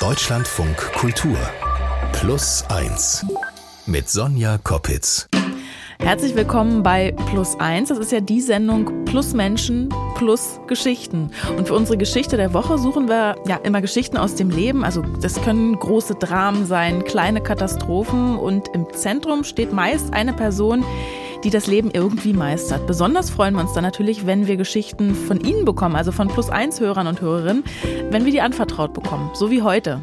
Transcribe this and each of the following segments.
Deutschlandfunk Kultur Plus 1 mit Sonja Koppitz. Herzlich willkommen bei Plus 1. Das ist ja die Sendung Plus Menschen plus Geschichten. Und für unsere Geschichte der Woche suchen wir ja immer Geschichten aus dem Leben. Also das können große Dramen sein, kleine Katastrophen. Und im Zentrum steht meist eine Person, die das Leben irgendwie meistert. Besonders freuen wir uns dann natürlich, wenn wir Geschichten von Ihnen bekommen, also von Plus 1 Hörern und Hörerinnen, wenn wir die anvertraut bekommen, so wie heute.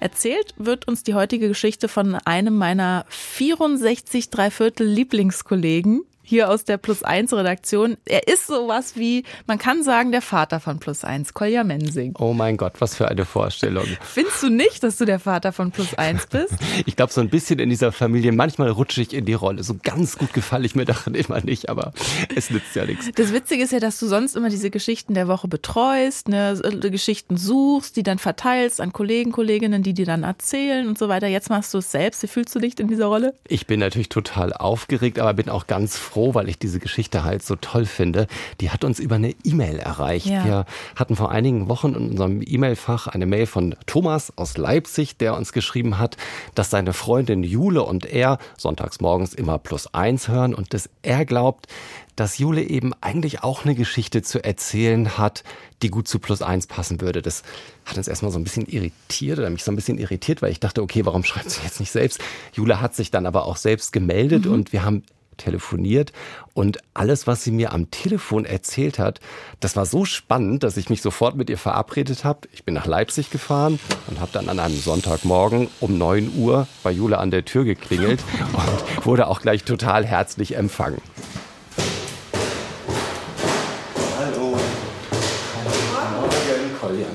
Erzählt wird uns die heutige Geschichte von einem meiner 64 Dreiviertel Lieblingskollegen, hier aus der Plus 1 Redaktion. Er ist sowas wie, man kann sagen, der Vater von Plus 1, Kolja Mensing. Oh mein Gott, was für eine Vorstellung. Findest du nicht, dass du der Vater von Plus 1 bist? Ich glaube, so ein bisschen in dieser Familie, manchmal rutsche ich in die Rolle. So ganz gut gefalle ich mir darin immer nicht, aber es nützt ja nichts. Das Witzige ist ja, dass du sonst immer diese Geschichten der Woche betreust, ne, Geschichten suchst, die dann verteilst an Kollegen, Kolleginnen, die dir dann erzählen und so weiter. Jetzt machst du es selbst. Wie fühlst du dich in dieser Rolle? Ich bin natürlich total aufgeregt, aber bin auch ganz froh, froh, weil ich diese Geschichte halt so toll finde. Die hat uns über eine E-Mail erreicht. Ja. Wir hatten vor einigen Wochen in unserem E-Mail-Fach eine Mail von Thomas aus Leipzig, der uns geschrieben hat, dass seine Freundin Jule und er sonntags morgens immer plus eins hören und dass er glaubt, dass Jule eben eigentlich auch eine Geschichte zu erzählen hat, die gut zu plus eins passen würde. Das hat uns erstmal so ein bisschen irritiert oder mich so ein bisschen irritiert, weil ich dachte, okay, warum schreibt sie jetzt nicht selbst? Jule hat sich dann aber auch selbst gemeldet mhm. und wir haben telefoniert und alles, was sie mir am Telefon erzählt hat, das war so spannend, dass ich mich sofort mit ihr verabredet habe. Ich bin nach Leipzig gefahren und habe dann an einem Sonntagmorgen um 9 Uhr bei Jule an der Tür geklingelt und wurde auch gleich total herzlich empfangen.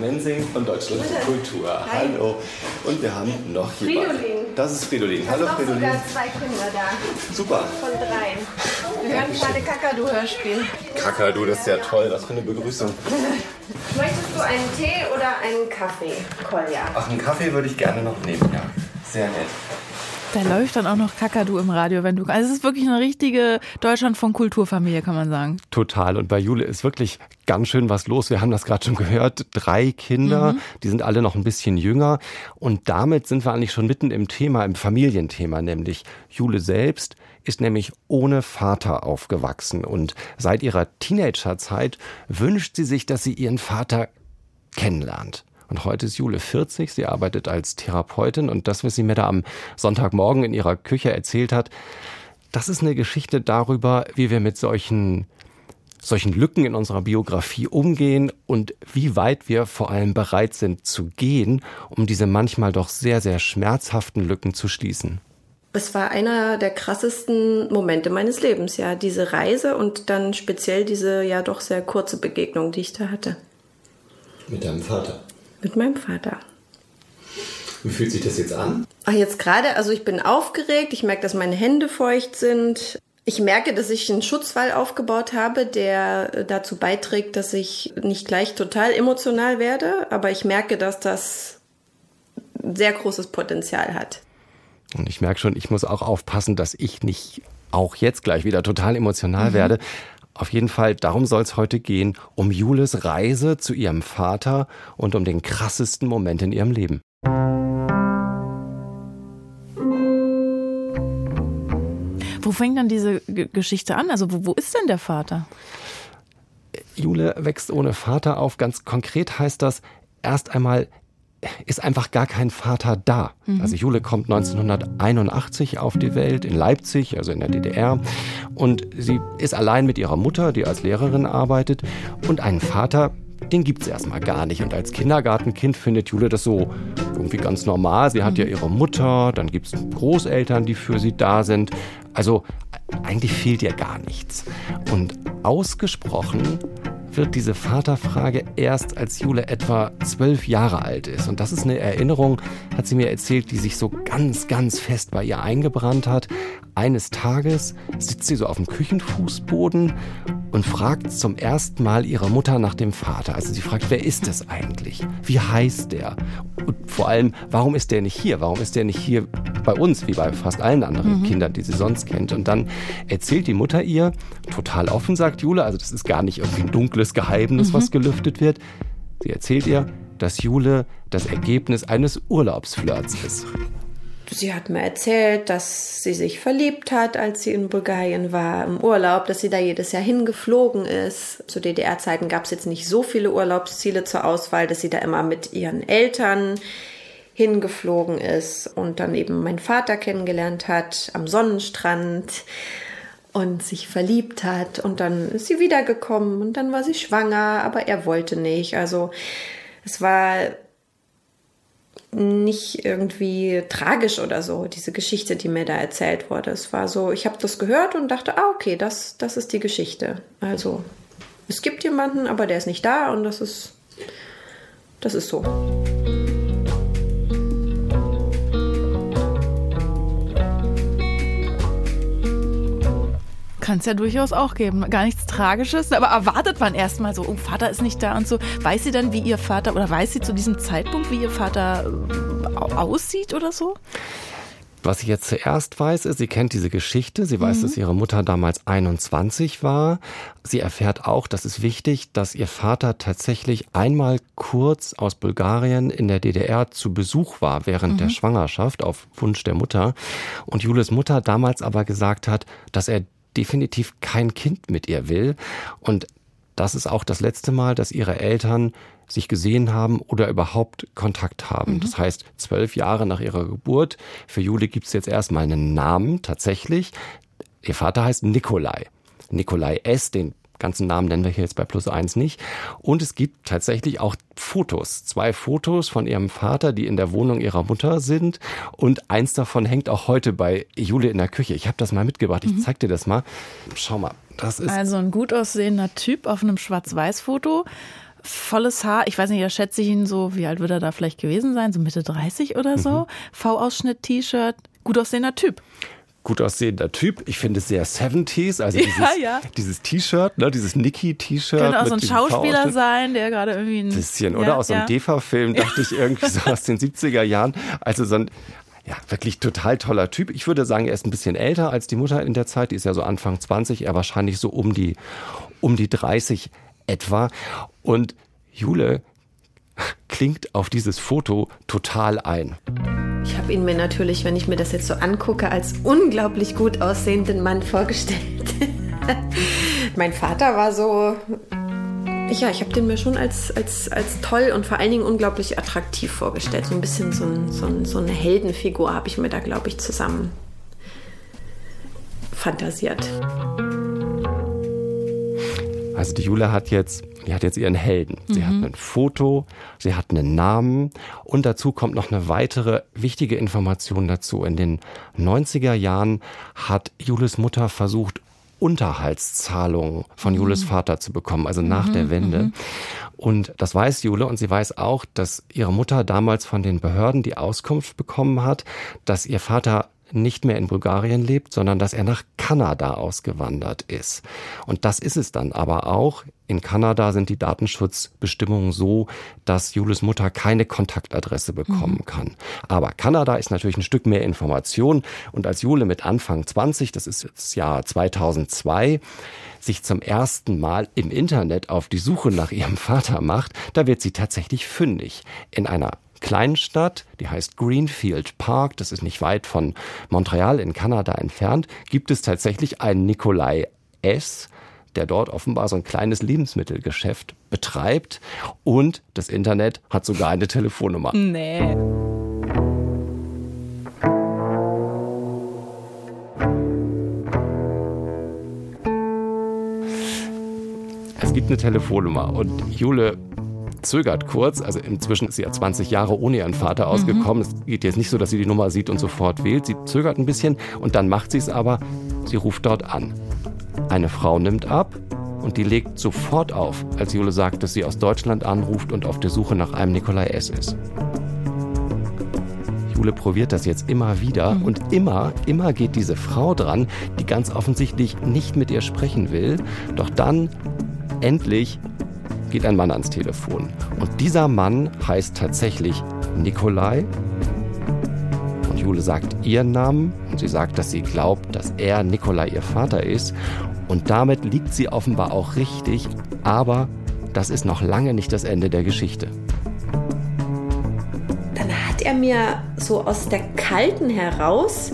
Mensing von Deutschland Kultur. Hi. Hallo. Und wir haben noch jemanden. Fridolin. Das ist Fridolin. Hallo noch Fridolin. sogar zwei Kinder da. Super. Von dreien. Wir hören gerade Kakadu-Hörspiel. Kakadu, das ist ja toll. Was für eine Begrüßung. Möchtest du einen Tee oder einen Kaffee, Kolja? Ach, einen Kaffee würde ich gerne noch nehmen, ja. Sehr nett. Da läuft dann auch noch Kakadu im Radio, wenn du. Also es ist wirklich eine richtige Deutschland von Kulturfamilie, kann man sagen. Total. Und bei Jule ist wirklich ganz schön was los. Wir haben das gerade schon gehört. Drei Kinder, mhm. die sind alle noch ein bisschen jünger. Und damit sind wir eigentlich schon mitten im Thema, im Familienthema, nämlich Jule selbst ist nämlich ohne Vater aufgewachsen. Und seit ihrer Teenagerzeit wünscht sie sich, dass sie ihren Vater kennenlernt. Und heute ist Jule 40, sie arbeitet als Therapeutin und das, was sie mir da am Sonntagmorgen in ihrer Küche erzählt hat, das ist eine Geschichte darüber, wie wir mit solchen solchen Lücken in unserer Biografie umgehen und wie weit wir vor allem bereit sind zu gehen, um diese manchmal doch sehr, sehr schmerzhaften Lücken zu schließen. Es war einer der krassesten Momente meines Lebens, ja, diese Reise und dann speziell diese ja doch sehr kurze Begegnung, die ich da hatte. Mit deinem Vater? Mit meinem Vater. Wie fühlt sich das jetzt an? Ach, jetzt gerade, also ich bin aufgeregt, ich merke, dass meine Hände feucht sind. Ich merke, dass ich einen Schutzwall aufgebaut habe, der äh, dazu beiträgt, dass ich nicht gleich total emotional werde, aber ich merke, dass das sehr großes Potenzial hat. Und ich merke schon, ich muss auch aufpassen, dass ich nicht auch jetzt gleich wieder total emotional mhm. werde. Auf jeden Fall, darum soll es heute gehen, um Jules Reise zu ihrem Vater und um den krassesten Moment in ihrem Leben. Wo fängt dann diese G Geschichte an? Also wo, wo ist denn der Vater? Jule wächst ohne Vater auf. Ganz konkret heißt das, erst einmal ist einfach gar kein Vater da. Mhm. Also Jule kommt 1981 auf die Welt in Leipzig, also in der DDR. Und sie ist allein mit ihrer Mutter, die als Lehrerin arbeitet. Und einen Vater, den gibt es erstmal gar nicht. Und als Kindergartenkind findet Jule das so irgendwie ganz normal. Sie hat ja mhm. ihre Mutter, dann gibt es Großeltern, die für sie da sind. Also eigentlich fehlt ihr gar nichts. Und ausgesprochen wird diese Vaterfrage erst, als Jule etwa zwölf Jahre alt ist. Und das ist eine Erinnerung, hat sie mir erzählt, die sich so ganz, ganz fest bei ihr eingebrannt hat. Eines Tages sitzt sie so auf dem Küchenfußboden und fragt zum ersten Mal ihre Mutter nach dem Vater. Also sie fragt, wer ist es eigentlich? Wie heißt der? Und vor allem, warum ist der nicht hier? Warum ist der nicht hier bei uns, wie bei fast allen anderen mhm. Kindern, die sie sonst kennt? Und dann erzählt die Mutter ihr, total offen, sagt Jule, also das ist gar nicht irgendwie ein dunkles Geheimnis, mhm. was gelüftet wird. Sie erzählt ihr, dass Jule das Ergebnis eines Urlaubsflirts ist. Sie hat mir erzählt, dass sie sich verliebt hat, als sie in Bulgarien war, im Urlaub, dass sie da jedes Jahr hingeflogen ist. Zu DDR-Zeiten gab es jetzt nicht so viele Urlaubsziele zur Auswahl, dass sie da immer mit ihren Eltern hingeflogen ist und dann eben meinen Vater kennengelernt hat am Sonnenstrand und sich verliebt hat und dann ist sie wiedergekommen und dann war sie schwanger, aber er wollte nicht. Also es war nicht irgendwie tragisch oder so, diese Geschichte, die mir da erzählt wurde. Es war so, ich habe das gehört und dachte, ah, okay, das, das ist die Geschichte. Also, es gibt jemanden, aber der ist nicht da und das ist, das ist so. Kann es ja durchaus auch geben. Gar nichts Tragisches, aber erwartet man erstmal so, oh, Vater ist nicht da und so. Weiß sie dann, wie ihr Vater, oder weiß sie zu diesem Zeitpunkt, wie ihr Vater äh, aussieht oder so? Was ich jetzt zuerst weiß, ist, sie kennt diese Geschichte. Sie weiß, mhm. dass ihre Mutter damals 21 war. Sie erfährt auch, das ist wichtig, dass ihr Vater tatsächlich einmal kurz aus Bulgarien in der DDR zu Besuch war während mhm. der Schwangerschaft auf Wunsch der Mutter. Und Jules Mutter damals aber gesagt hat, dass er definitiv kein Kind mit ihr will. Und das ist auch das letzte Mal, dass ihre Eltern sich gesehen haben oder überhaupt Kontakt haben. Mhm. Das heißt, zwölf Jahre nach ihrer Geburt. Für Juli gibt es jetzt erstmal einen Namen tatsächlich. Ihr Vater heißt Nikolai. Nikolai S., den ganzen Namen nennen wir hier jetzt bei Plus eins nicht. Und es gibt tatsächlich auch Fotos. Zwei Fotos von ihrem Vater, die in der Wohnung ihrer Mutter sind. Und eins davon hängt auch heute bei Jule in der Küche. Ich habe das mal mitgebracht. Ich mhm. zeig dir das mal. Schau mal. Das ist also ein gut aussehender Typ auf einem Schwarz-Weiß-Foto volles Haar. Ich weiß nicht, da schätze ich ihn so, wie alt wird er da vielleicht gewesen sein? So Mitte 30 oder so. Mhm. V-Ausschnitt, T-Shirt, gut aussehender Typ gut aussehender Typ. Ich finde es sehr 70s, also dieses, ja, ja. dieses T-Shirt, ne, dieses Nicky-T-Shirt. Könnte auch so ein Schauspieler sein, der gerade irgendwie ein bisschen, oder? Ja, aus so einem DEFA-Film, dachte ich irgendwie so aus den 70er Jahren. Also so ein ja, wirklich total toller Typ. Ich würde sagen, er ist ein bisschen älter als die Mutter in der Zeit. Die ist ja so Anfang 20, er wahrscheinlich so um die, um die 30 etwa. Und Jule klingt auf dieses Foto total ein. Ich habe ihn mir natürlich, wenn ich mir das jetzt so angucke, als unglaublich gut aussehenden Mann vorgestellt. mein Vater war so. Ja, ich habe den mir schon als, als, als toll und vor allen Dingen unglaublich attraktiv vorgestellt. So ein bisschen so, ein, so, ein, so eine Heldenfigur habe ich mir da, glaube ich, zusammen fantasiert. Also die Jule hat jetzt die hat jetzt ihren Helden. Sie mhm. hat ein Foto, sie hat einen Namen und dazu kommt noch eine weitere wichtige Information dazu. In den 90er Jahren hat Jules Mutter versucht, Unterhaltszahlungen von mhm. Jules Vater zu bekommen, also nach mhm, der Wende. Mhm. Und das weiß Jule und sie weiß auch, dass ihre Mutter damals von den Behörden die Auskunft bekommen hat, dass ihr Vater nicht mehr in Bulgarien lebt, sondern dass er nach Kanada ausgewandert ist. Und das ist es dann aber auch. In Kanada sind die Datenschutzbestimmungen so, dass Jules Mutter keine Kontaktadresse bekommen mhm. kann. Aber Kanada ist natürlich ein Stück mehr Information. Und als Jule mit Anfang 20, das ist jetzt Jahr 2002, sich zum ersten Mal im Internet auf die Suche nach ihrem Vater macht, da wird sie tatsächlich fündig. In einer kleinen Stadt, die heißt Greenfield Park, das ist nicht weit von Montreal in Kanada entfernt, gibt es tatsächlich einen Nikolai S., der dort offenbar so ein kleines Lebensmittelgeschäft betreibt und das Internet hat sogar eine Telefonnummer. Nee. Es gibt eine Telefonnummer und Jule zögert kurz. Also inzwischen ist sie ja 20 Jahre ohne ihren Vater ausgekommen. Es geht jetzt nicht so, dass sie die Nummer sieht und sofort wählt. Sie zögert ein bisschen und dann macht sie es aber. Sie ruft dort an. Eine Frau nimmt ab und die legt sofort auf, als Jule sagt, dass sie aus Deutschland anruft und auf der Suche nach einem Nikolai S. ist. Jule probiert das jetzt immer wieder mhm. und immer, immer geht diese Frau dran, die ganz offensichtlich nicht mit ihr sprechen will. Doch dann, endlich, geht ein Mann ans Telefon. Und dieser Mann heißt tatsächlich Nikolai. Und Jule sagt ihren Namen und sie sagt, dass sie glaubt, dass er Nikolai ihr Vater ist. Und damit liegt sie offenbar auch richtig, aber das ist noch lange nicht das Ende der Geschichte. er mir so aus der Kalten heraus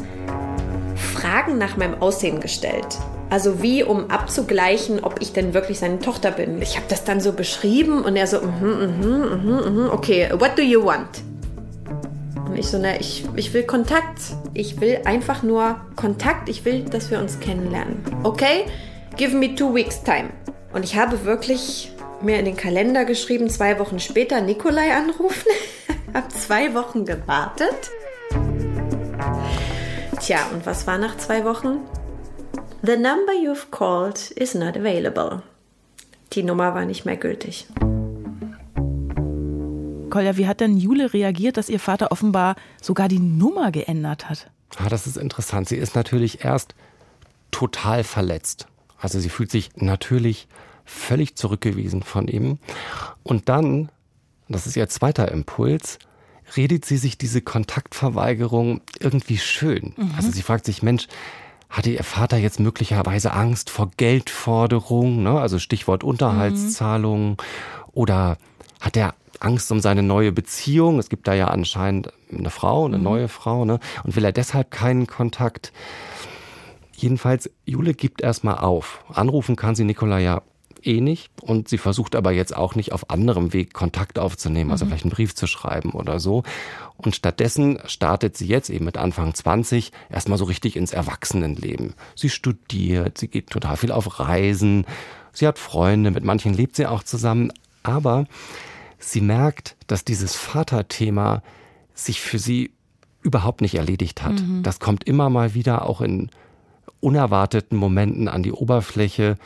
Fragen nach meinem Aussehen gestellt. Also wie, um abzugleichen, ob ich denn wirklich seine Tochter bin. Ich habe das dann so beschrieben und er so, mhm, mhm, mhm, mhm, okay, what do you want? Und ich so, na, ich, ich will Kontakt. Ich will einfach nur Kontakt. Ich will, dass wir uns kennenlernen. Okay, give me two weeks time. Und ich habe wirklich mir in den Kalender geschrieben, zwei Wochen später Nikolai anrufen. habe zwei Wochen gewartet. Tja, und was war nach zwei Wochen? The number you've called is not available. Die Nummer war nicht mehr gültig. Kolja, wie hat denn Jule reagiert, dass ihr Vater offenbar sogar die Nummer geändert hat? Ah, das ist interessant. Sie ist natürlich erst total verletzt. Also sie fühlt sich natürlich völlig zurückgewiesen von ihm. Und dann, das ist ihr zweiter Impuls, redet sie sich diese Kontaktverweigerung irgendwie schön. Mhm. Also sie fragt sich, Mensch, hatte Ihr Vater jetzt möglicherweise Angst vor Geldforderung, ne? also Stichwort Unterhaltszahlungen, mhm. oder hat er Angst um seine neue Beziehung? Es gibt da ja anscheinend eine Frau, eine mhm. neue Frau, ne? und will er deshalb keinen Kontakt? Jedenfalls, Jule gibt erstmal auf. Anrufen kann sie Nikola ja eh nicht und sie versucht aber jetzt auch nicht auf anderem Weg Kontakt aufzunehmen, also mhm. vielleicht einen Brief zu schreiben oder so. Und stattdessen startet sie jetzt eben mit Anfang 20 erstmal so richtig ins Erwachsenenleben. Sie studiert, sie geht total viel auf Reisen, sie hat Freunde, mit manchen lebt sie auch zusammen, aber sie merkt, dass dieses Vaterthema sich für sie überhaupt nicht erledigt hat. Mhm. Das kommt immer mal wieder auch in unerwarteten Momenten an die Oberfläche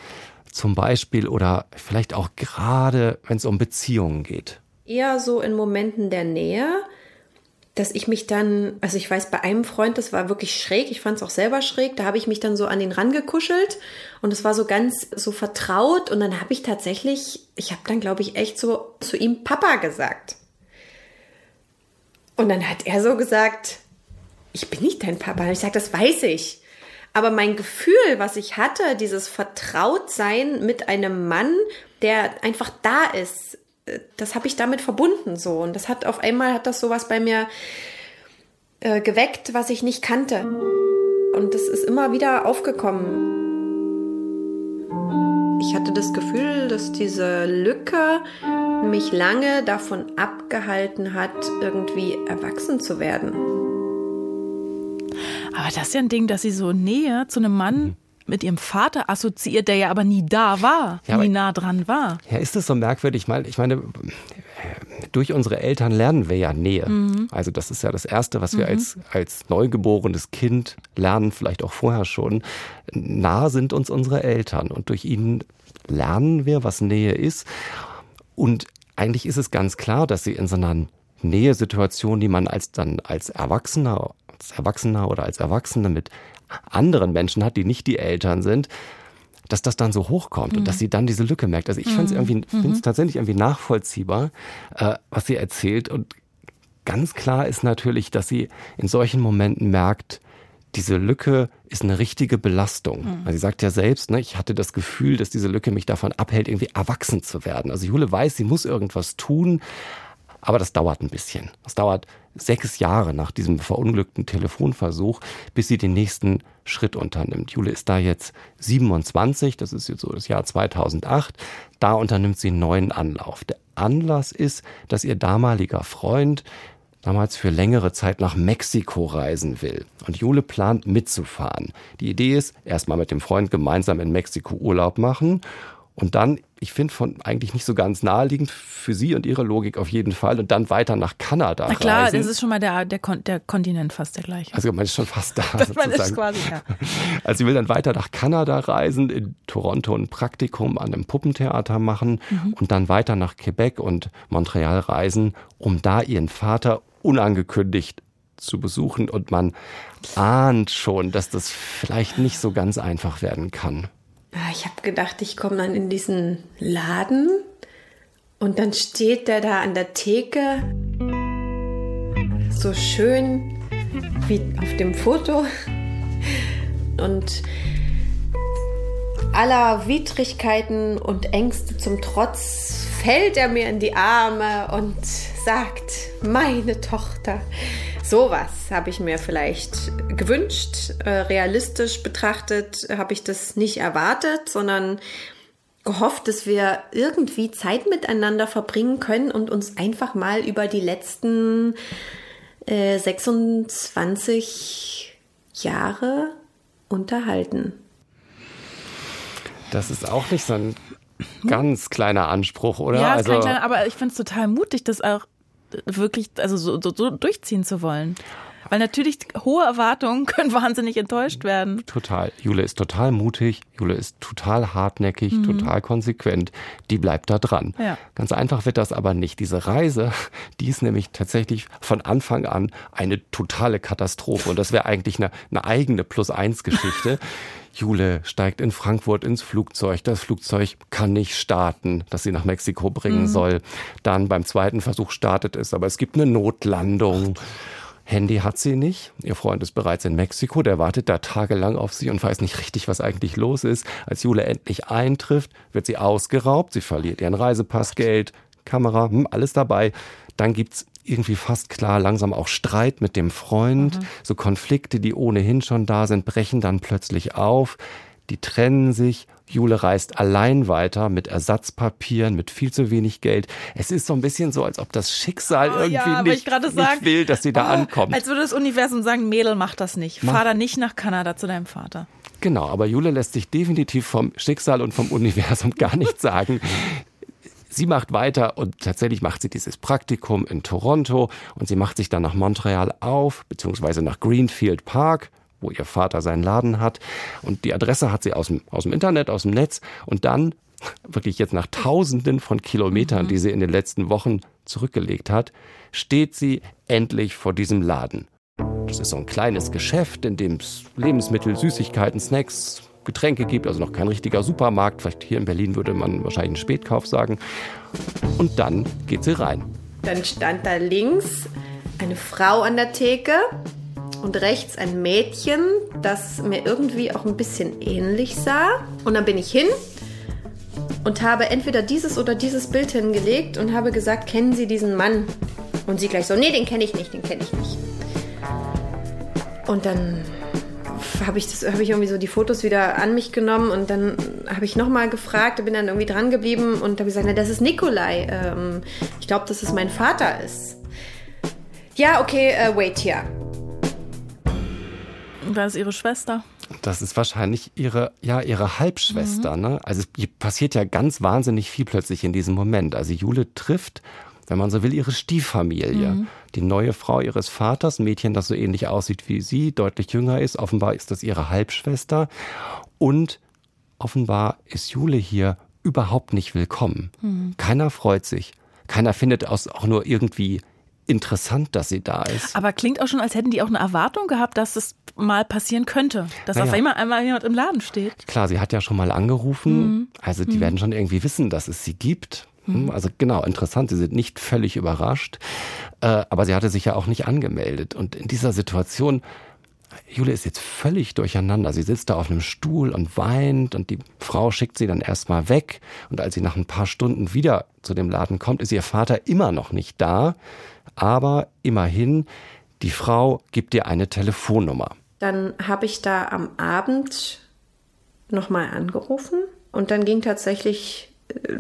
zum Beispiel oder vielleicht auch gerade, wenn es um Beziehungen geht? Eher so in Momenten der Nähe, dass ich mich dann, also ich weiß, bei einem Freund, das war wirklich schräg, ich fand es auch selber schräg, da habe ich mich dann so an den rangekuschelt und es war so ganz so vertraut und dann habe ich tatsächlich, ich habe dann glaube ich echt so zu ihm Papa gesagt. Und dann hat er so gesagt, ich bin nicht dein Papa. Und ich sage, das weiß ich. Aber mein Gefühl, was ich hatte, dieses Vertrautsein mit einem Mann, der einfach da ist, äh, das habe ich damit verbunden so. Und das hat auf einmal hat das sowas bei mir äh, geweckt, was ich nicht kannte. Und das ist immer wieder aufgekommen. Ich hatte das Gefühl, dass diese Lücke mich lange davon abgehalten hat, irgendwie erwachsen zu werden. Aber das ist ja ein Ding, dass sie so näher zu einem Mann mhm. mit ihrem Vater assoziiert, der ja aber nie da war, ja, nie nah dran war. Ja, ist das so merkwürdig? Ich meine, durch unsere Eltern lernen wir ja Nähe. Mhm. Also das ist ja das Erste, was wir mhm. als, als neugeborenes Kind lernen, vielleicht auch vorher schon. Nah sind uns unsere Eltern und durch ihnen lernen wir, was Nähe ist. Und eigentlich ist es ganz klar, dass sie in so einer Nähesituation, die man als dann als Erwachsener als Erwachsener oder als Erwachsene mit anderen Menschen hat, die nicht die Eltern sind, dass das dann so hochkommt mhm. und dass sie dann diese Lücke merkt. Also ich mhm. finde es irgendwie, finde es mhm. tatsächlich irgendwie nachvollziehbar, äh, was sie erzählt. Und ganz klar ist natürlich, dass sie in solchen Momenten merkt, diese Lücke ist eine richtige Belastung. Mhm. Also sie sagt ja selbst, ne, ich hatte das Gefühl, dass diese Lücke mich davon abhält, irgendwie erwachsen zu werden. Also Jule weiß, sie muss irgendwas tun, aber das dauert ein bisschen. Das dauert sechs Jahre nach diesem verunglückten Telefonversuch, bis sie den nächsten Schritt unternimmt. Jule ist da jetzt 27, das ist jetzt so das Jahr 2008. Da unternimmt sie einen neuen Anlauf. Der Anlass ist, dass ihr damaliger Freund damals für längere Zeit nach Mexiko reisen will. Und Jule plant mitzufahren. Die Idee ist, erstmal mit dem Freund gemeinsam in Mexiko Urlaub machen und dann, ich finde von eigentlich nicht so ganz naheliegend für Sie und Ihre Logik auf jeden Fall und dann weiter nach Kanada. Na klar, reisen. das ist schon mal der, der, der Kontinent fast der gleiche. Also man ist schon fast da. man ist quasi, ja. Also sie will dann weiter nach Kanada reisen, in Toronto ein Praktikum an einem Puppentheater machen mhm. und dann weiter nach Quebec und Montreal reisen, um da ihren Vater unangekündigt zu besuchen und man ahnt schon, dass das vielleicht nicht so ganz einfach werden kann. Ah, ich habe gedacht, ich komme dann in diesen Laden und dann steht der da an der Theke, so schön wie auf dem Foto. Und aller Widrigkeiten und Ängste zum Trotz fällt er mir in die Arme und sagt, meine Tochter. Sowas habe ich mir vielleicht gewünscht. Äh, realistisch betrachtet habe ich das nicht erwartet, sondern gehofft, dass wir irgendwie Zeit miteinander verbringen können und uns einfach mal über die letzten äh, 26 Jahre unterhalten. Das ist auch nicht so ein ganz kleiner Anspruch, oder? Ja, also, kleiner, aber ich finde es total mutig, das auch wirklich also so, so, so durchziehen zu wollen. Weil natürlich hohe Erwartungen können wahnsinnig enttäuscht werden. Total. Jule ist total mutig, Jule ist total hartnäckig, mhm. total konsequent. Die bleibt da dran. Ja. Ganz einfach wird das aber nicht. Diese Reise, die ist nämlich tatsächlich von Anfang an eine totale Katastrophe. Und das wäre eigentlich eine, eine eigene Plus-Eins-Geschichte. Jule steigt in Frankfurt ins Flugzeug. Das Flugzeug kann nicht starten, das sie nach Mexiko bringen mhm. soll. Dann beim zweiten Versuch startet es, aber es gibt eine Notlandung. Handy hat sie nicht. Ihr Freund ist bereits in Mexiko, der wartet da tagelang auf sie und weiß nicht richtig, was eigentlich los ist. Als Jule endlich eintrifft, wird sie ausgeraubt, sie verliert ihren Reisepass, Geld, Kamera, hm, alles dabei. Dann gibt's irgendwie fast klar langsam auch Streit mit dem Freund. Mhm. So Konflikte, die ohnehin schon da sind, brechen dann plötzlich auf. Die trennen sich Jule reist allein weiter mit Ersatzpapieren, mit viel zu wenig Geld. Es ist so ein bisschen so, als ob das Schicksal oh, irgendwie ja, nicht, nicht sagen, will, dass sie da oh, ankommt. Als würde das Universum sagen, Mädel, mach das nicht. Mach. Fahr da nicht nach Kanada zu deinem Vater. Genau, aber Jule lässt sich definitiv vom Schicksal und vom Universum gar nichts sagen. Sie macht weiter und tatsächlich macht sie dieses Praktikum in Toronto und sie macht sich dann nach Montreal auf, beziehungsweise nach Greenfield Park wo ihr Vater seinen Laden hat. Und die Adresse hat sie aus dem, aus dem Internet, aus dem Netz. Und dann, wirklich jetzt nach Tausenden von Kilometern, mhm. die sie in den letzten Wochen zurückgelegt hat, steht sie endlich vor diesem Laden. Das ist so ein kleines Geschäft, in dem es Lebensmittel, Süßigkeiten, Snacks, Getränke gibt, also noch kein richtiger Supermarkt. Vielleicht hier in Berlin würde man wahrscheinlich einen Spätkauf sagen. Und dann geht sie rein. Dann stand da links eine Frau an der Theke und rechts ein Mädchen, das mir irgendwie auch ein bisschen ähnlich sah. Und dann bin ich hin und habe entweder dieses oder dieses Bild hingelegt und habe gesagt, kennen Sie diesen Mann? Und sie gleich so, nee, den kenne ich nicht, den kenne ich nicht. Und dann habe ich, hab ich irgendwie so die Fotos wieder an mich genommen und dann habe ich nochmal gefragt, bin dann irgendwie dran geblieben und habe gesagt, na, das ist Nikolai. Ähm, ich glaube, dass es mein Vater ist. Ja, okay, uh, wait here. War das ihre Schwester? Das ist wahrscheinlich ihre, ja, ihre Halbschwester. Mhm. Ne? Also es passiert ja ganz wahnsinnig viel plötzlich in diesem Moment. Also Jule trifft, wenn man so will, ihre Stieffamilie. Mhm. Die neue Frau ihres Vaters, ein Mädchen, das so ähnlich aussieht wie sie, deutlich jünger ist. Offenbar ist das ihre Halbschwester. Und offenbar ist Jule hier überhaupt nicht willkommen. Mhm. Keiner freut sich. Keiner findet es auch nur irgendwie interessant, dass sie da ist. Aber klingt auch schon, als hätten die auch eine Erwartung gehabt, dass es mal passieren könnte, dass naja. auf einmal einmal jemand im Laden steht. Klar, sie hat ja schon mal angerufen, mhm. also die mhm. werden schon irgendwie wissen, dass es sie gibt. Mhm. Also genau, interessant, sie sind nicht völlig überrascht, äh, aber sie hatte sich ja auch nicht angemeldet. Und in dieser Situation Jule ist jetzt völlig durcheinander. Sie sitzt da auf einem Stuhl und weint und die Frau schickt sie dann erstmal weg. Und als sie nach ein paar Stunden wieder zu dem Laden kommt, ist ihr Vater immer noch nicht da. Aber immerhin, die Frau gibt ihr eine Telefonnummer. Dann habe ich da am Abend nochmal angerufen und dann ging tatsächlich äh,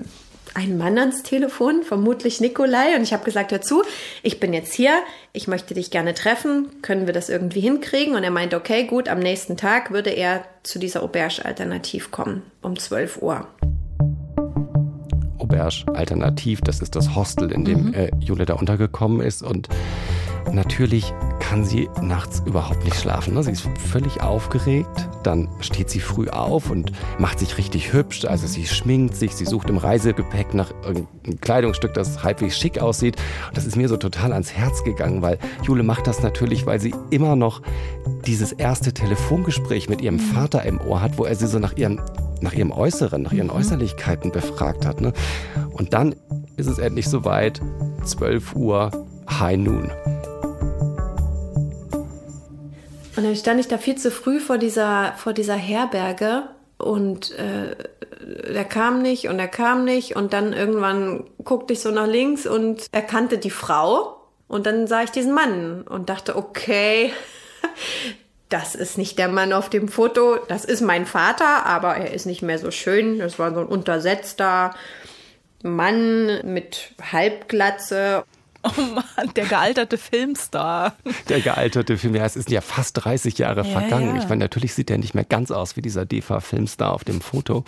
ein Mann ans Telefon, vermutlich Nikolai, und ich habe gesagt, hör zu, ich bin jetzt hier, ich möchte dich gerne treffen, können wir das irgendwie hinkriegen? Und er meinte, okay, gut, am nächsten Tag würde er zu dieser Auberge-Alternativ kommen, um 12 Uhr. Auberge Alternativ. Das ist das Hostel, in dem mhm. äh, Jule da untergekommen ist. Und natürlich kann sie nachts überhaupt nicht schlafen. Ne? Sie ist völlig aufgeregt. Dann steht sie früh auf und macht sich richtig hübsch. Also sie schminkt sich, sie sucht im Reisegepäck nach irgendeinem Kleidungsstück, das halbwegs schick aussieht. Und das ist mir so total ans Herz gegangen, weil Jule macht das natürlich, weil sie immer noch dieses erste Telefongespräch mit ihrem. Vater im Ohr hat, wo er sie so nach ihrem nach ihrem Äußeren, nach ihren mhm. Äußerlichkeiten befragt hat. Ne? Und dann ist es endlich soweit, 12 Uhr, High Noon. Und dann stand ich da viel zu früh vor dieser, vor dieser Herberge und äh, der kam nicht und er kam nicht und dann irgendwann guckte ich so nach links und erkannte die Frau. Und dann sah ich diesen Mann und dachte, okay, das ist nicht der Mann auf dem Foto, das ist mein Vater, aber er ist nicht mehr so schön. Das war so ein untersetzter Mann mit Halbglatze. Oh Mann, der gealterte Filmstar. Der gealterte Film, ja, es ist ja fast 30 Jahre ja, vergangen. Ja. Ich meine, natürlich sieht er nicht mehr ganz aus wie dieser DEFA-Filmstar auf dem Foto.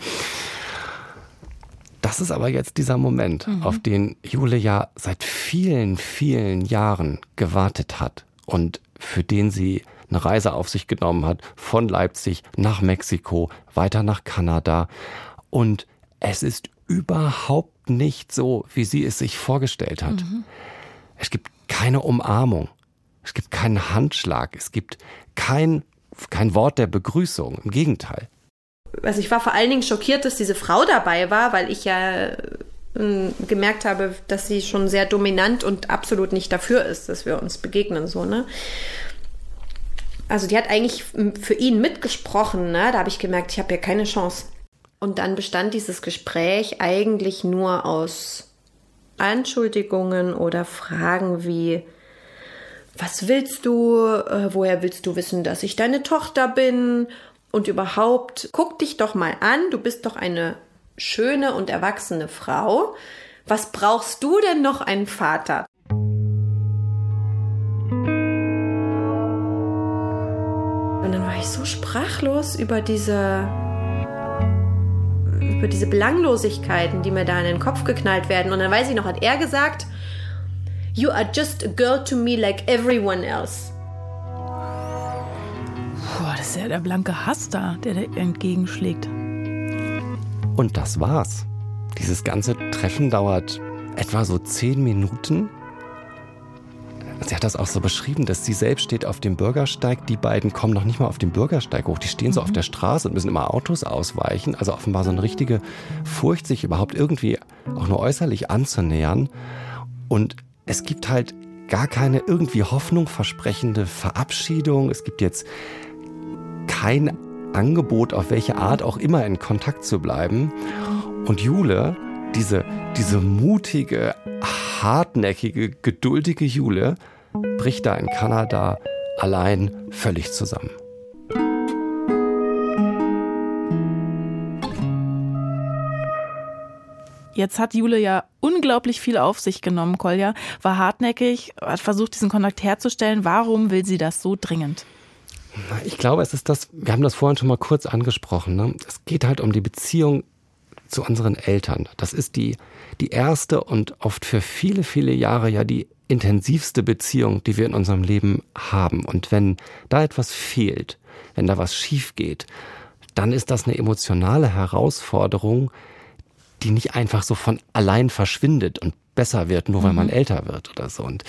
Das ist aber jetzt dieser Moment, mhm. auf den Jule ja seit vielen, vielen Jahren gewartet hat und für den sie eine Reise auf sich genommen hat, von Leipzig nach Mexiko, weiter nach Kanada. Und es ist überhaupt nicht so, wie sie es sich vorgestellt hat. Mhm. Es gibt keine Umarmung, es gibt keinen Handschlag, es gibt kein, kein Wort der Begrüßung, im Gegenteil. Also ich war vor allen Dingen schockiert, dass diese Frau dabei war, weil ich ja äh, gemerkt habe, dass sie schon sehr dominant und absolut nicht dafür ist, dass wir uns begegnen, so, ne? Also die hat eigentlich für ihn mitgesprochen, ne? Da habe ich gemerkt, ich habe ja keine Chance. Und dann bestand dieses Gespräch eigentlich nur aus Anschuldigungen oder Fragen wie, was willst du? Äh, woher willst du wissen, dass ich deine Tochter bin? Und überhaupt, guck dich doch mal an, du bist doch eine schöne und erwachsene Frau. Was brauchst du denn noch einen Vater? Und dann war ich so sprachlos über diese über diese Belanglosigkeiten, die mir da in den Kopf geknallt werden. Und dann weiß ich noch, hat er gesagt, You are just a girl to me like everyone else. Puh, das ist ja der blanke Hass da, der da entgegenschlägt. Und das war's. Dieses ganze Treffen dauert etwa so zehn Minuten sie hat das auch so beschrieben, dass sie selbst steht auf dem Bürgersteig. Die beiden kommen noch nicht mal auf dem Bürgersteig hoch. Die stehen so auf mhm. der Straße und müssen immer Autos ausweichen. Also offenbar so eine richtige Furcht, sich überhaupt irgendwie auch nur äußerlich anzunähern. Und es gibt halt gar keine irgendwie Hoffnung versprechende Verabschiedung. Es gibt jetzt kein Angebot, auf welche Art auch immer in Kontakt zu bleiben. Und Jule, diese, diese mutige, hartnäckige, geduldige Jule, bricht da in Kanada allein völlig zusammen. Jetzt hat Jule ja unglaublich viel auf sich genommen, Kolja, war hartnäckig, hat versucht, diesen Kontakt herzustellen. Warum will sie das so dringend? Ich glaube, es ist das, wir haben das vorhin schon mal kurz angesprochen. Ne? Es geht halt um die Beziehung zu unseren Eltern. Das ist die, die erste und oft für viele, viele Jahre ja die intensivste Beziehung, die wir in unserem Leben haben. Und wenn da etwas fehlt, wenn da was schief geht, dann ist das eine emotionale Herausforderung, die nicht einfach so von allein verschwindet und besser wird, nur weil man mhm. älter wird oder so. Und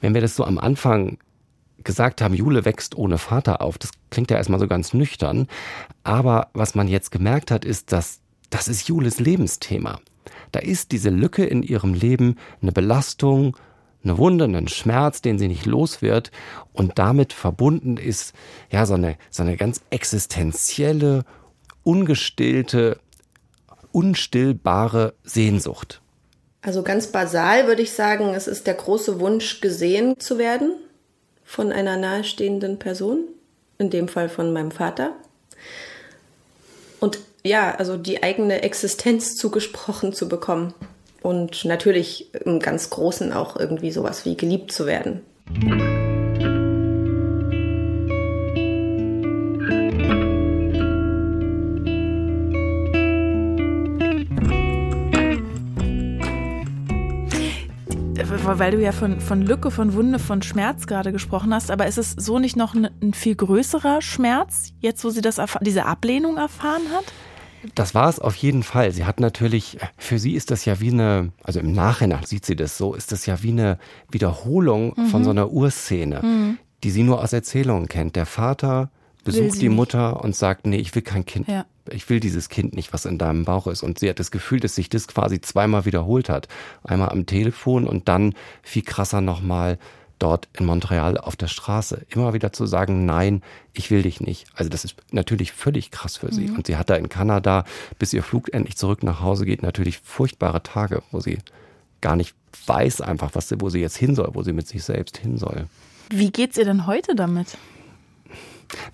wenn wir das so am Anfang gesagt haben, Jule wächst ohne Vater auf, das klingt ja erstmal so ganz nüchtern. Aber was man jetzt gemerkt hat, ist, dass das ist Jules Lebensthema. Da ist diese Lücke in ihrem Leben eine Belastung, eine Wunde, ein Schmerz, den sie nicht los wird und damit verbunden ist ja so eine, so eine ganz existenzielle, ungestillte, unstillbare Sehnsucht. Also ganz basal würde ich sagen, es ist der große Wunsch, gesehen zu werden von einer nahestehenden Person, in dem Fall von meinem Vater. Und ja, also die eigene Existenz zugesprochen zu bekommen. Und natürlich im ganz Großen auch irgendwie sowas wie geliebt zu werden. weil du ja von, von Lücke, von Wunde, von Schmerz gerade gesprochen hast, aber ist es so nicht noch ein, ein viel größerer Schmerz, jetzt wo sie das diese Ablehnung erfahren hat? Das war es auf jeden Fall. Sie hat natürlich, für sie ist das ja wie eine, also im Nachhinein sieht sie das so, ist das ja wie eine Wiederholung mhm. von so einer Urszene, mhm. die sie nur aus Erzählungen kennt. Der Vater besucht die Mutter und sagt, nee, ich will kein Kind. Ja. Ich will dieses Kind nicht, was in deinem Bauch ist. Und sie hat das Gefühl, dass sich das quasi zweimal wiederholt hat. Einmal am Telefon und dann viel krasser nochmal dort in Montreal auf der Straße immer wieder zu sagen, nein, ich will dich nicht. Also das ist natürlich völlig krass für sie. Mhm. Und sie hat da in Kanada, bis ihr Flug endlich zurück nach Hause geht, natürlich furchtbare Tage, wo sie gar nicht weiß einfach, was, wo sie jetzt hin soll, wo sie mit sich selbst hin soll. Wie geht's ihr denn heute damit?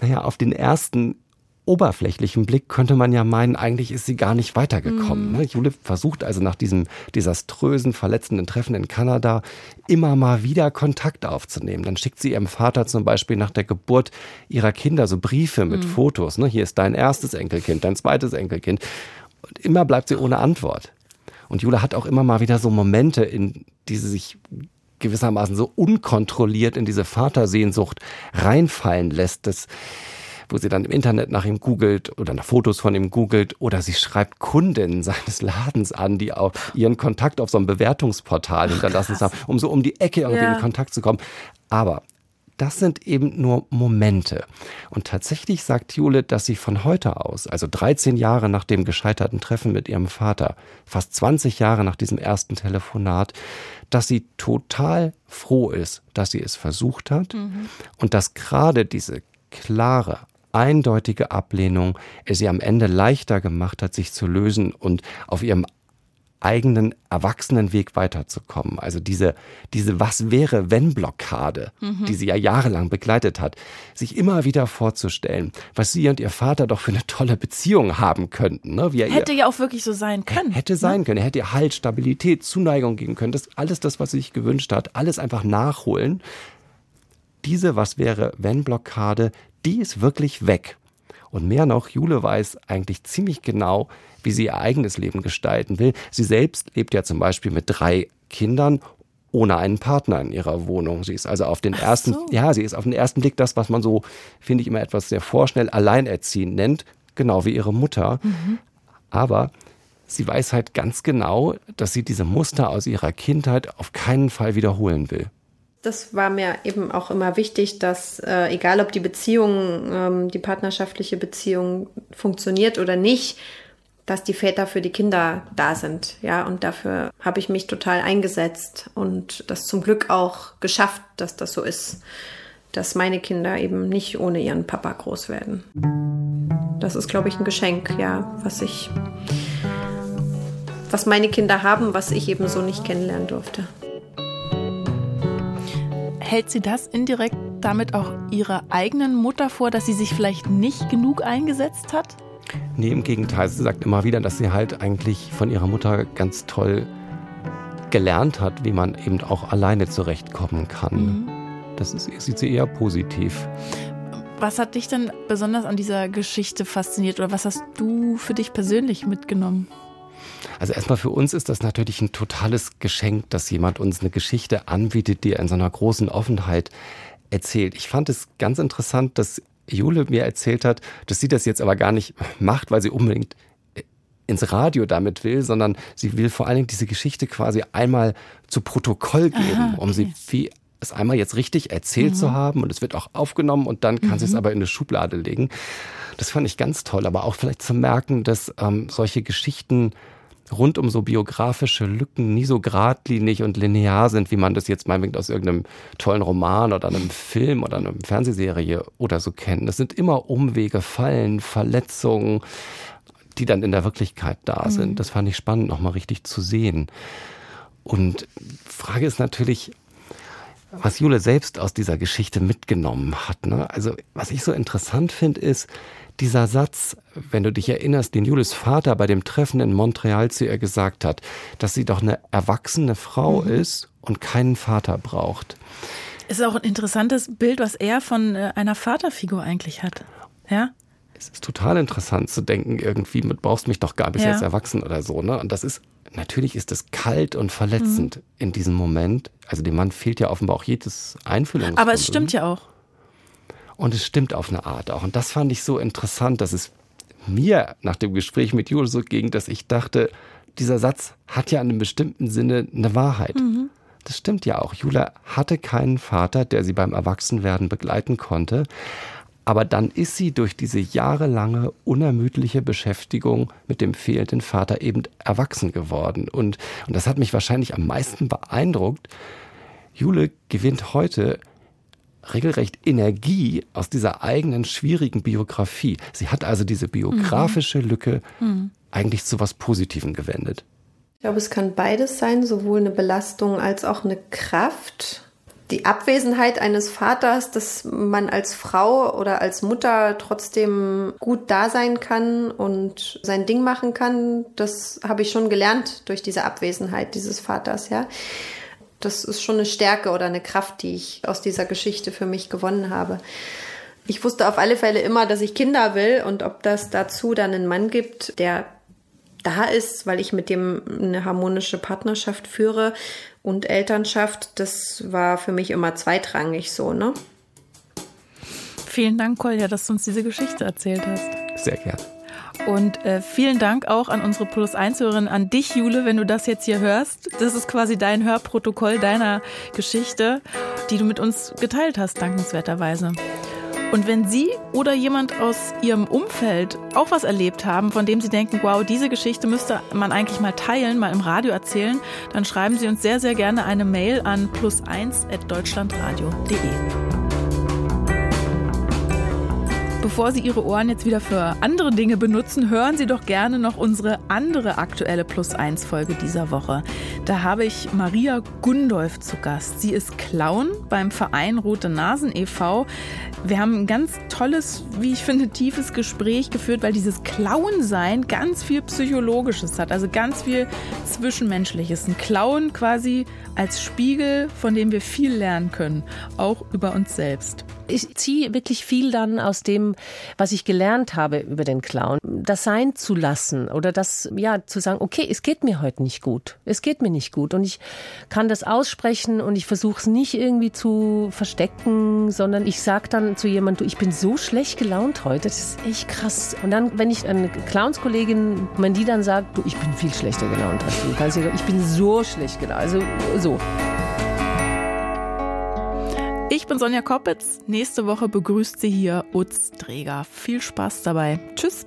Naja, auf den ersten oberflächlichen Blick könnte man ja meinen, eigentlich ist sie gar nicht weitergekommen. Mhm. Ne? Jule versucht also nach diesem desaströsen, verletzenden Treffen in Kanada immer mal wieder Kontakt aufzunehmen. Dann schickt sie ihrem Vater zum Beispiel nach der Geburt ihrer Kinder so Briefe mit mhm. Fotos. Ne? Hier ist dein erstes Enkelkind, dein zweites Enkelkind. Und immer bleibt sie ohne Antwort. Und Jule hat auch immer mal wieder so Momente, in die sie sich gewissermaßen so unkontrolliert in diese Vatersehnsucht reinfallen lässt. Das wo sie dann im Internet nach ihm googelt oder nach Fotos von ihm googelt oder sie schreibt Kundinnen seines Ladens an, die auch ihren Kontakt auf so einem Bewertungsportal hinterlassen haben, um so um die Ecke irgendwie ja. in Kontakt zu kommen. Aber das sind eben nur Momente. Und tatsächlich sagt Jule, dass sie von heute aus, also 13 Jahre nach dem gescheiterten Treffen mit ihrem Vater, fast 20 Jahre nach diesem ersten Telefonat, dass sie total froh ist, dass sie es versucht hat mhm. und dass gerade diese klare, eindeutige Ablehnung es ihr am Ende leichter gemacht hat, sich zu lösen und auf ihrem eigenen Erwachsenenweg weiterzukommen. Also diese, diese Was wäre wenn Blockade, mhm. die sie ja jahrelang begleitet hat, sich immer wieder vorzustellen, was sie und ihr Vater doch für eine tolle Beziehung haben könnten. Ne? Hätte ja auch wirklich so sein können. Hätte sein ne? können. Er hätte ihr Halt, Stabilität, Zuneigung geben können. Das alles das, was sie sich gewünscht hat, alles einfach nachholen. Diese Was wäre wenn Blockade, die ist wirklich weg. Und mehr noch, Jule weiß eigentlich ziemlich genau, wie sie ihr eigenes Leben gestalten will. Sie selbst lebt ja zum Beispiel mit drei Kindern ohne einen Partner in ihrer Wohnung. Sie ist also auf den ersten, so. ja, sie ist auf den ersten Blick das, was man so, finde ich immer etwas sehr vorschnell alleinerziehend nennt, genau wie ihre Mutter. Mhm. Aber sie weiß halt ganz genau, dass sie diese Muster aus ihrer Kindheit auf keinen Fall wiederholen will das war mir eben auch immer wichtig, dass äh, egal ob die Beziehung, ähm, die partnerschaftliche Beziehung funktioniert oder nicht, dass die Väter für die Kinder da sind. Ja, und dafür habe ich mich total eingesetzt und das zum Glück auch geschafft, dass das so ist, dass meine Kinder eben nicht ohne ihren Papa groß werden. Das ist, glaube ich, ein Geschenk, ja, was ich, was meine Kinder haben, was ich eben so nicht kennenlernen durfte hält sie das indirekt damit auch ihrer eigenen Mutter vor, dass sie sich vielleicht nicht genug eingesetzt hat? Nee, im Gegenteil. Sie sagt immer wieder, dass sie halt eigentlich von ihrer Mutter ganz toll gelernt hat, wie man eben auch alleine zurechtkommen kann. Mhm. Das ist, sieht sie eher positiv. Was hat dich denn besonders an dieser Geschichte fasziniert oder was hast du für dich persönlich mitgenommen? Also erstmal für uns ist das natürlich ein totales Geschenk, dass jemand uns eine Geschichte anbietet, die er in so einer großen Offenheit erzählt. Ich fand es ganz interessant, dass Jule mir erzählt hat, dass sie das jetzt aber gar nicht macht, weil sie unbedingt ins Radio damit will, sondern sie will vor allen Dingen diese Geschichte quasi einmal zu Protokoll geben, Aha, okay. um sie wie es einmal jetzt richtig erzählt mhm. zu haben und es wird auch aufgenommen und dann kann mhm. sie es aber in eine Schublade legen. Das fand ich ganz toll, aber auch vielleicht zu merken, dass ähm, solche Geschichten rund um so biografische Lücken nie so geradlinig und linear sind, wie man das jetzt meinetwegen aus irgendeinem tollen Roman oder einem Film oder einer Fernsehserie oder so kennt. Es sind immer Umwege, Fallen, Verletzungen, die dann in der Wirklichkeit da mhm. sind. Das fand ich spannend, nochmal richtig zu sehen. Und Frage ist natürlich, was Jule selbst aus dieser Geschichte mitgenommen hat. Ne? Also was ich so interessant finde, ist, dieser Satz, wenn du dich erinnerst, den Julis Vater bei dem Treffen in Montreal zu ihr gesagt hat, dass sie doch eine erwachsene Frau mhm. ist und keinen Vater braucht. Es ist auch ein interessantes Bild, was er von äh, einer Vaterfigur eigentlich hat. Ja? Es ist total interessant zu denken, irgendwie, du brauchst mich doch gar nicht ja. als erwachsen oder so. Ne? Und das ist, natürlich ist es kalt und verletzend mhm. in diesem Moment. Also dem Mann fehlt ja offenbar auch jedes Einfühlungsvermögen. Aber es stimmt ja auch. Und es stimmt auf eine Art auch. Und das fand ich so interessant, dass es mir nach dem Gespräch mit Jule so ging, dass ich dachte, dieser Satz hat ja in einem bestimmten Sinne eine Wahrheit. Mhm. Das stimmt ja auch. Jule hatte keinen Vater, der sie beim Erwachsenwerden begleiten konnte. Aber dann ist sie durch diese jahrelange unermüdliche Beschäftigung mit dem fehlenden Vater eben erwachsen geworden. Und, und das hat mich wahrscheinlich am meisten beeindruckt. Jule gewinnt heute regelrecht Energie aus dieser eigenen schwierigen Biografie. Sie hat also diese biografische mhm. Lücke mhm. eigentlich zu was Positivem gewendet. Ich glaube, es kann beides sein, sowohl eine Belastung als auch eine Kraft. Die Abwesenheit eines Vaters, dass man als Frau oder als Mutter trotzdem gut da sein kann und sein Ding machen kann, das habe ich schon gelernt durch diese Abwesenheit dieses Vaters, ja. Das ist schon eine Stärke oder eine Kraft, die ich aus dieser Geschichte für mich gewonnen habe. Ich wusste auf alle Fälle immer, dass ich Kinder will und ob das dazu dann einen Mann gibt, der da ist, weil ich mit dem eine harmonische Partnerschaft führe und Elternschaft, das war für mich immer zweitrangig so, ne? Vielen Dank, Kolja, dass du uns diese Geschichte erzählt hast. Sehr gern. Und äh, vielen Dank auch an unsere Plus 1 Hörerin, an dich, Jule, wenn du das jetzt hier hörst. Das ist quasi dein Hörprotokoll deiner Geschichte, die du mit uns geteilt hast, dankenswerterweise. Und wenn Sie oder jemand aus Ihrem Umfeld auch was erlebt haben, von dem Sie denken, wow, diese Geschichte müsste man eigentlich mal teilen, mal im Radio erzählen, dann schreiben Sie uns sehr, sehr gerne eine Mail an plus1.deutschlandradio.de. Bevor Sie Ihre Ohren jetzt wieder für andere Dinge benutzen, hören Sie doch gerne noch unsere andere aktuelle Plus 1 Folge dieser Woche. Da habe ich Maria Gundolf zu Gast. Sie ist Clown beim Verein Rote Nasen e.V. Wir haben ein ganz tolles, wie ich finde, tiefes Gespräch geführt, weil dieses Clown-Sein ganz viel Psychologisches hat, also ganz viel Zwischenmenschliches. Ein Clown quasi als Spiegel, von dem wir viel lernen können, auch über uns selbst ich ziehe wirklich viel dann aus dem, was ich gelernt habe über den Clown, das sein zu lassen oder das, ja, zu sagen, okay, es geht mir heute nicht gut. Es geht mir nicht gut. Und ich kann das aussprechen und ich versuche es nicht irgendwie zu verstecken, sondern ich sage dann zu jemandem, du, ich bin so schlecht gelaunt heute, das ist echt krass. Und dann, wenn ich eine Clownskollegin, wenn die dann sagt, du, ich bin viel schlechter gelaunt als du, kannst du, ich bin so schlecht gelaunt. Also so. Ich bin Sonja Koppitz. Nächste Woche begrüßt sie hier Utz Träger. Viel Spaß dabei. Tschüss.